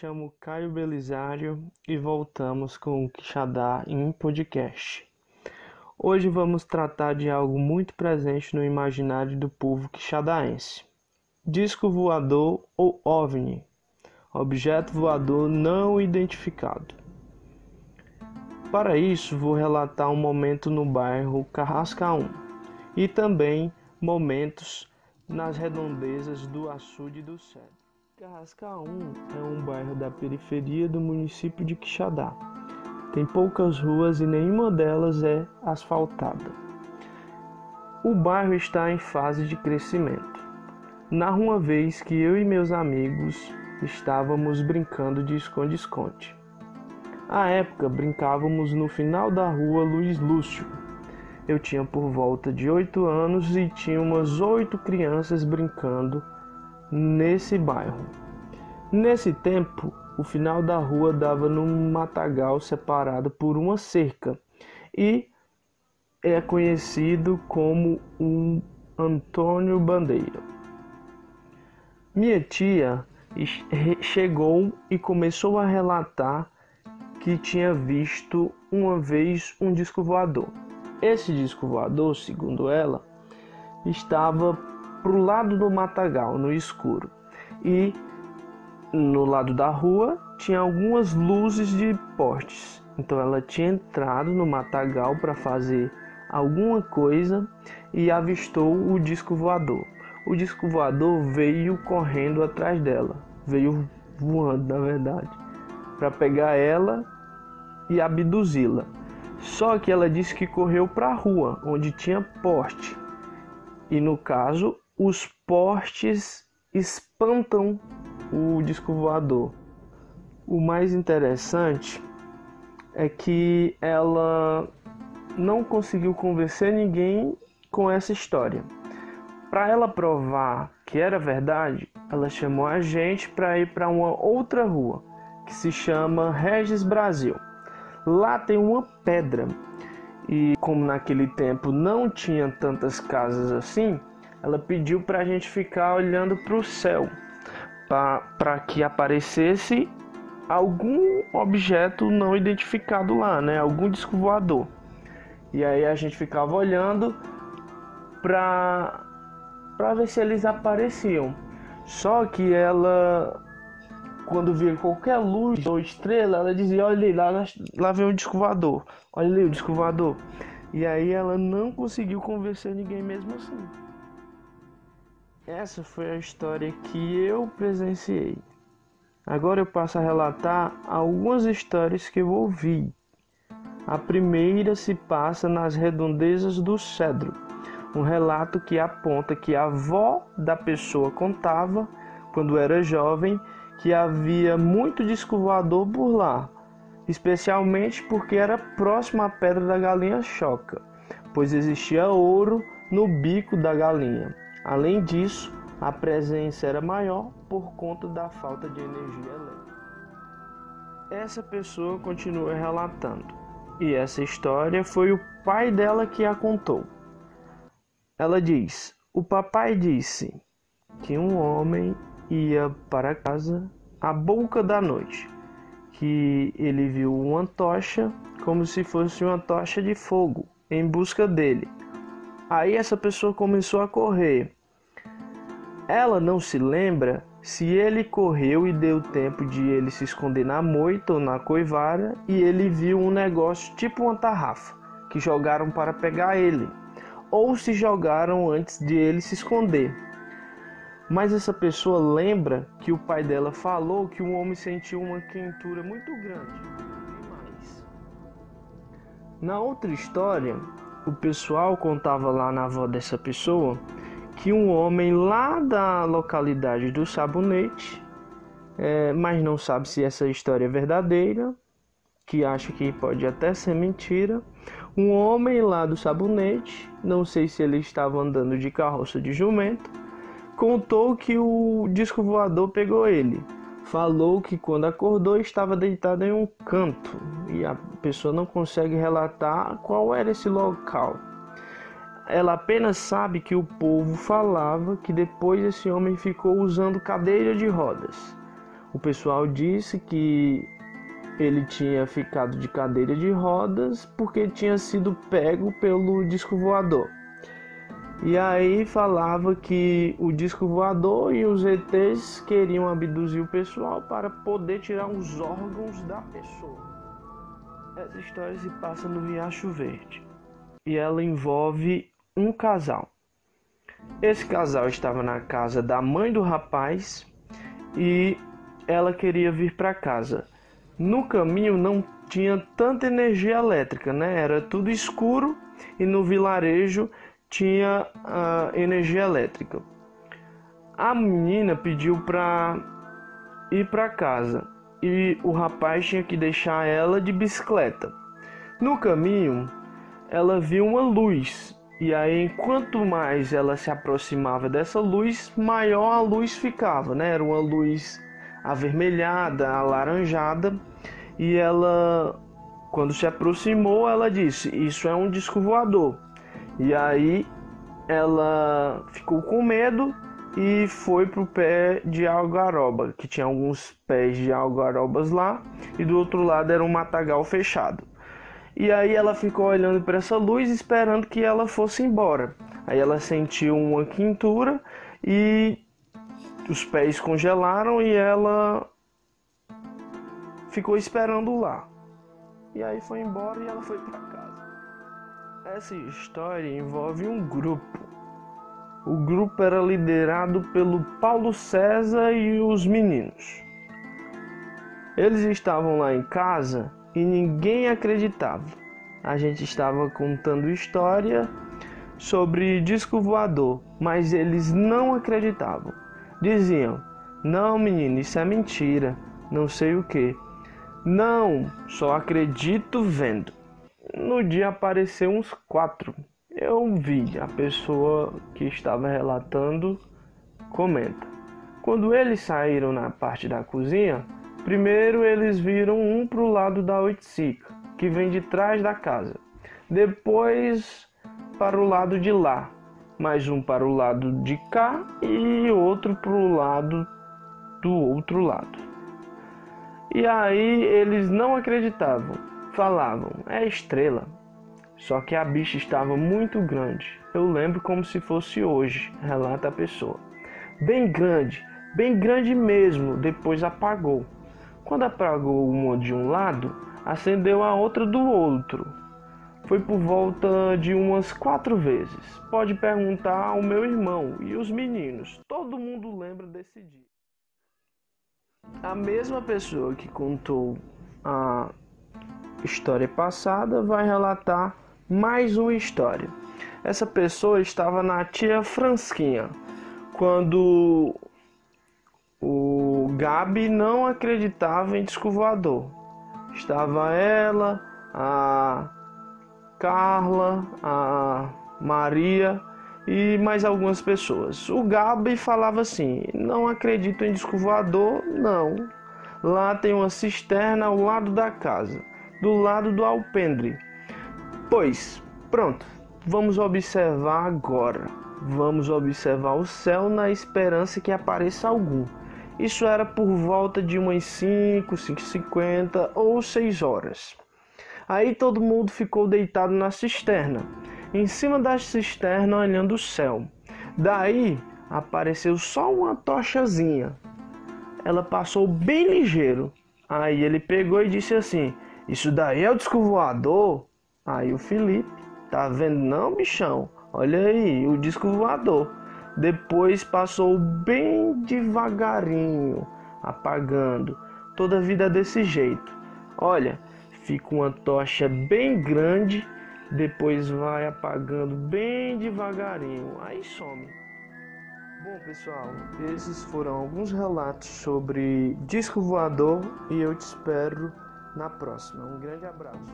chamo Caio Belisário e voltamos com o Quixadá em podcast. Hoje vamos tratar de algo muito presente no imaginário do povo quixadaense. Disco voador ou OVNI, objeto voador não identificado. Para isso, vou relatar um momento no bairro Carrasca 1 e também momentos nas redondezas do Açude do Cedro. Carrascaum é um bairro da periferia do município de Quixadá. Tem poucas ruas e nenhuma delas é asfaltada. O bairro está em fase de crescimento. Narra uma vez que eu e meus amigos estávamos brincando de esconde-esconde. À época, brincávamos no final da rua Luiz Lúcio. Eu tinha por volta de oito anos e tinha umas oito crianças brincando nesse bairro. Nesse tempo, o final da rua dava num matagal separado por uma cerca e é conhecido como um Antônio Bandeira. Minha tia chegou e começou a relatar que tinha visto uma vez um disco voador. Esse disco voador, segundo ela, estava para o lado do matagal, no escuro. E no lado da rua tinha algumas luzes de postes. Então ela tinha entrado no matagal para fazer alguma coisa e avistou o disco voador. O disco voador veio correndo atrás dela, veio voando, na verdade, para pegar ela e abduzi-la. Só que ela disse que correu para a rua, onde tinha poste. E no caso, os postes espantam o disco voador. O mais interessante é que ela não conseguiu convencer ninguém com essa história. Para ela provar que era verdade, ela chamou a gente para ir para uma outra rua que se chama Regis Brasil. Lá tem uma pedra e como naquele tempo não tinha tantas casas assim, ela pediu para a gente ficar olhando para o céu, para que aparecesse algum objeto não identificado lá, né? Algum disco voador. E aí a gente ficava olhando para para ver se eles apareciam. Só que ela quando via qualquer luz ou estrela, ela dizia: Olha lá, lá vem o disco voador. Olha ali o disco voador. E aí ela não conseguiu convencer ninguém mesmo assim. Essa foi a história que eu presenciei. Agora eu passo a relatar algumas histórias que eu ouvi. A primeira se passa nas redondezas do Cedro, um relato que aponta que a avó da pessoa contava, quando era jovem, que havia muito disco voador por lá, especialmente porque era próximo à Pedra da Galinha Choca, pois existia ouro no bico da galinha. Além disso, a presença era maior por conta da falta de energia elétrica. Essa pessoa continua relatando, e essa história foi o pai dela que a contou. Ela diz: O papai disse que um homem ia para casa à boca da noite, que ele viu uma tocha como se fosse uma tocha de fogo em busca dele. Aí essa pessoa começou a correr. Ela não se lembra se ele correu e deu tempo de ele se esconder na moita ou na coivara e ele viu um negócio tipo uma tarrafa que jogaram para pegar ele, ou se jogaram antes de ele se esconder. Mas essa pessoa lembra que o pai dela falou que um homem sentiu uma quentura muito grande. Na outra história, o pessoal contava lá na avó dessa pessoa que um homem lá da localidade do Sabonete, é, mas não sabe se essa história é verdadeira, que acha que pode até ser mentira. Um homem lá do Sabonete, não sei se ele estava andando de carroça de jumento, contou que o disco voador pegou ele. Falou que quando acordou estava deitado em um canto e a pessoa não consegue relatar qual era esse local. Ela apenas sabe que o povo falava que depois esse homem ficou usando cadeira de rodas. O pessoal disse que ele tinha ficado de cadeira de rodas porque tinha sido pego pelo disco voador. E aí falava que o disco voador e os ETs queriam abduzir o pessoal para poder tirar os órgãos da pessoa. Essa história se passa no Riacho Verde e ela envolve um casal. Esse casal estava na casa da mãe do rapaz e ela queria vir para casa. No caminho não tinha tanta energia elétrica, né? Era tudo escuro e no vilarejo tinha uh, energia elétrica. A menina pediu para ir para casa e o rapaz tinha que deixar ela de bicicleta. No caminho, ela viu uma luz e aí enquanto mais ela se aproximava dessa luz, maior a luz ficava, né? Era uma luz avermelhada, alaranjada e ela quando se aproximou, ela disse: "Isso é um disco voador". E aí ela ficou com medo e foi pro pé de algaroba, que tinha alguns pés de algarobas lá, e do outro lado era um matagal fechado. E aí ela ficou olhando para essa luz esperando que ela fosse embora. Aí ela sentiu uma quintura e os pés congelaram e ela ficou esperando lá. E aí foi embora e ela foi para casa. Essa história envolve um grupo. O grupo era liderado pelo Paulo César e os meninos. Eles estavam lá em casa e ninguém acreditava. A gente estava contando história sobre disco voador, mas eles não acreditavam. Diziam: Não, menino, isso é mentira, não sei o que. Não, só acredito vendo. No dia apareceu uns quatro. Eu vi a pessoa que estava relatando comenta. Quando eles saíram na parte da cozinha, primeiro eles viram um para o lado da oiticica, que vem de trás da casa. Depois para o lado de lá, mais um para o lado de cá e outro para o lado do outro lado. E aí eles não acreditavam falavam, é estrela. Só que a bicha estava muito grande. Eu lembro como se fosse hoje, relata a pessoa. Bem grande, bem grande mesmo, depois apagou. Quando apagou uma de um lado, acendeu a outra do outro. Foi por volta de umas quatro vezes. Pode perguntar ao meu irmão e os meninos. Todo mundo lembra desse dia. A mesma pessoa que contou a história passada vai relatar mais uma história. Essa pessoa estava na tia Fransquinha quando o Gabi não acreditava em disco voador. Estava ela, a Carla, a Maria e mais algumas pessoas. O Gabi falava assim: Não acredito em disco voador, não. Lá tem uma cisterna ao lado da casa do lado do alpendre. Pois, pronto, vamos observar agora. Vamos observar o céu na esperança que apareça algum. Isso era por volta de umas 5, 5h50 ou 6 horas. Aí todo mundo ficou deitado na cisterna, em cima da cisterna olhando o céu. Daí apareceu só uma tochazinha. Ela passou bem ligeiro. Aí ele pegou e disse assim: isso daí é o disco voador? Aí o Felipe, tá vendo não, bichão? Olha aí, o disco voador. Depois passou bem devagarinho, apagando. Toda a vida desse jeito. Olha, fica uma tocha bem grande, depois vai apagando bem devagarinho, aí some. Bom, pessoal, esses foram alguns relatos sobre disco voador e eu te espero na próxima. Um grande abraço.